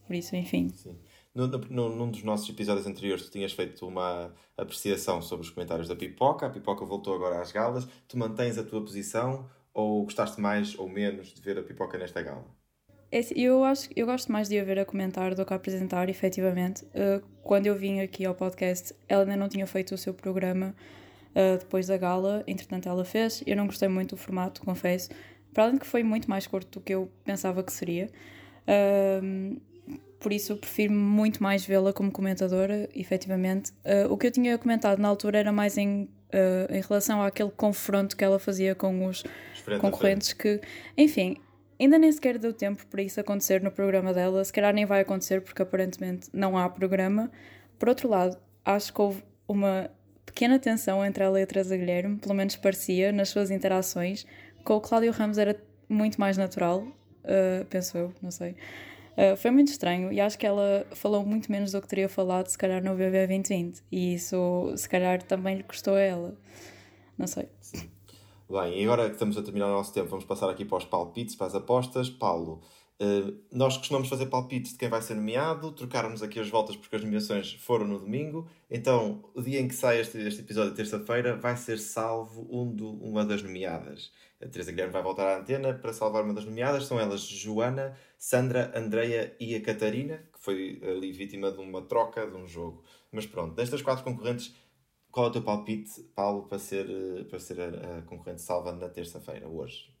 Por isso, enfim. Sim. No, num dos nossos episódios anteriores, tu tinhas feito uma apreciação sobre os comentários da Pipoca. A Pipoca voltou agora às galas. Tu mantens a tua posição ou gostaste mais ou menos de ver a Pipoca nesta gala? É eu, acho, eu gosto mais de a ver a comentar do que a apresentar, efetivamente. Uh, quando eu vim aqui ao podcast, ela ainda não tinha feito o seu programa uh, depois da gala. Entretanto, ela fez. Eu não gostei muito do formato, confesso. Para além de que foi muito mais curto do que eu pensava que seria. Uh, por isso, prefiro muito mais vê-la como comentadora, efetivamente. Uh, o que eu tinha comentado na altura era mais em, em relação àquele confronto que ela fazia com os concorrentes, que, enfim, ainda nem sequer deu tempo para isso acontecer no programa dela. Se calhar nem vai acontecer, porque aparentemente não há programa. Por outro lado, acho que houve uma pequena tensão entre a e Guilherme, pelo menos parecia, nas suas interações. Com o Cláudio Ramos era muito mais natural, uh, penso eu, não sei. Uh, foi muito estranho e acho que ela falou muito menos do que teria falado, se calhar, no BB 2020. E isso, se calhar, também lhe custou a ela. Não sei. Bem, e agora que estamos a terminar o nosso tempo, vamos passar aqui para os palpites, para as apostas. Paulo, Uh, nós costumamos fazer palpites de quem vai ser nomeado, trocarmos aqui as voltas porque as nomeações foram no domingo. Então, o dia em que sai este, este episódio, terça-feira, vai ser salvo um do, uma das nomeadas. A Teresa Guilherme vai voltar à antena para salvar uma das nomeadas. São elas Joana, Sandra, Andreia e a Catarina, que foi ali vítima de uma troca de um jogo. Mas pronto, destas quatro concorrentes, qual é o teu palpite, Paulo, para ser, para ser a, a concorrente salva na terça-feira, hoje?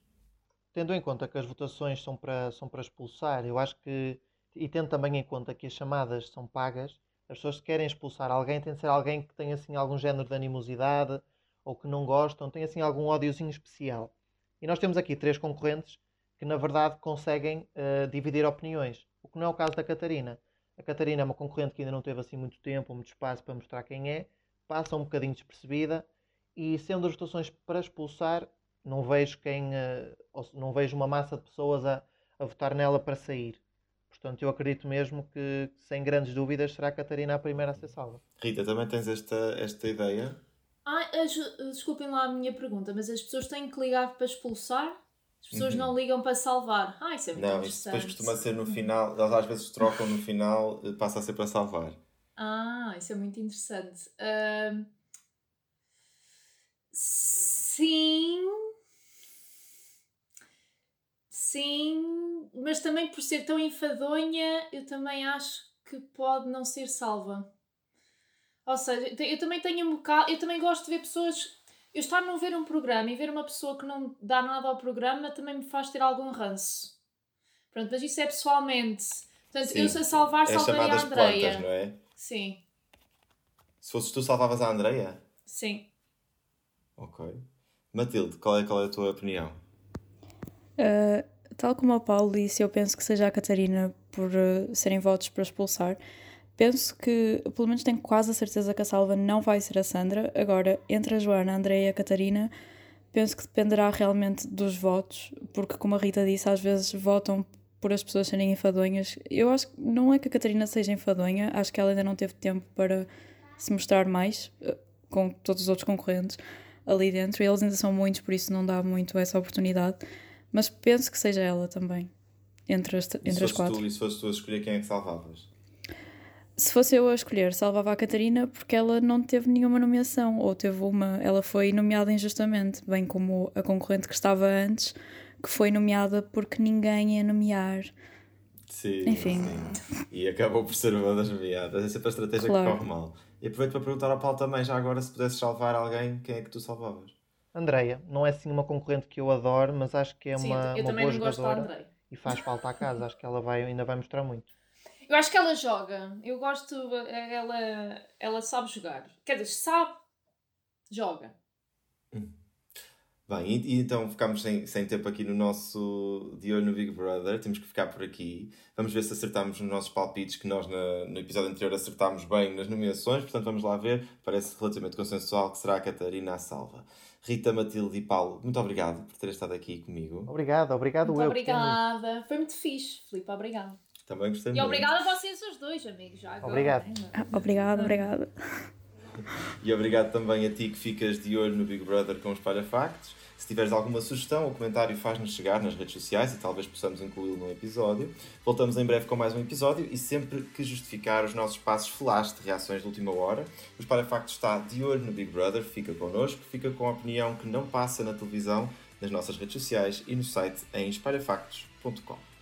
Tendo em conta que as votações são para, são para expulsar, eu acho que, e tendo também em conta que as chamadas são pagas, as pessoas que querem expulsar alguém tem de ser alguém que tem assim algum género de animosidade ou que não gostam, tem assim algum ódiozinho especial. E nós temos aqui três concorrentes que na verdade conseguem uh, dividir opiniões, o que não é o caso da Catarina. A Catarina é uma concorrente que ainda não teve assim muito tempo, muito espaço para mostrar quem é, passa um bocadinho despercebida e sendo as votações para expulsar, não vejo quem eh, não vejo uma massa de pessoas a, a votar nela para sair. Portanto, eu acredito mesmo que, sem grandes dúvidas, será a Catarina a primeira a ser salva. Rita, também tens esta, esta ideia? Ah, desculpem lá a minha pergunta, mas as pessoas têm que ligar para expulsar? As pessoas uhum. não ligam para salvar? Ah, isso é muito não, interessante. Não, depois costuma ser no final, elas às vezes trocam no final, eh, passa a ser para salvar. Ah, isso é muito interessante. Uh... Sim, Sim, mas também por ser tão enfadonha, eu também acho que pode não ser salva. Ou seja, eu também tenho um bocado. Eu também gosto de ver pessoas. Eu estar a ver um programa e ver uma pessoa que não dá nada ao programa também me faz ter algum ranço. Pronto, mas isso é pessoalmente. Portanto, Sim. eu se a salvar, é salvaria a Andreia. Plantas, não é? Sim. Se fosses tu, salvavas a Andreia? Sim. Ok. Matilde, qual é, qual é a tua opinião? Uh, Tal como o Paulo disse, eu penso que seja a Catarina por uh, serem votos para expulsar. Penso que, pelo menos tenho quase a certeza que a salva não vai ser a Sandra. Agora, entre a Joana, a Andréia e a Catarina, penso que dependerá realmente dos votos, porque, como a Rita disse, às vezes votam por as pessoas serem enfadonhas. Eu acho que não é que a Catarina seja enfadonha, acho que ela ainda não teve tempo para se mostrar mais uh, com todos os outros concorrentes ali dentro. Eles ainda são muitos, por isso não dá muito essa oportunidade. Mas penso que seja ela também, entre as, entre as quatro. Tu, e se fosse tu a escolher quem é que salvavas? Se fosse eu a escolher, salvava a Catarina porque ela não teve nenhuma nomeação, ou teve uma, ela foi nomeada injustamente, bem como a concorrente que estava antes, que foi nomeada porque ninguém ia nomear. Sim, Enfim. Sim. E acabou por ser uma das nomeadas. É sempre a estratégia claro. que corre mal. E aproveito para perguntar ao Paulo também, já agora, se pudesses salvar alguém, quem é que tu salvavas? Andreia, não é assim uma concorrente que eu adoro, mas acho que é Sim, uma, uma boa jogadora e faz falta à casa. acho que ela vai, ainda vai mostrar muito. Eu acho que ela joga. Eu gosto. Ela, ela sabe jogar. Quer dizer, sabe, joga. Hum. Bem, e, e, então ficamos sem, sem tempo aqui no nosso De Olho no Big Brother. Temos que ficar por aqui. Vamos ver se acertamos nos nossos palpites, que nós na, no episódio anterior acertámos bem nas nomeações. Portanto, vamos lá ver. Parece relativamente consensual que será a Catarina a salva. Rita, Matilde e Paulo, muito obrigado por terem estado aqui comigo. Obrigado, obrigado muito eu. Obrigada. Foi muito fixe, Filipe, obrigado. Também gostei e muito. E obrigada a vocês os dois, amigos. Já agora, obrigado. Ah, obrigado, obrigado. E obrigado também a ti que ficas de olho no Big Brother com os Parafactos. Se tiveres alguma sugestão ou comentário, faz-nos chegar nas redes sociais e talvez possamos incluí-lo num episódio. Voltamos em breve com mais um episódio e sempre que justificar os nossos passos flash de reações de última hora, os Parafactos está de olho no Big Brother, fica connosco, fica com a opinião que não passa na televisão, nas nossas redes sociais e no site em esparafactos.com.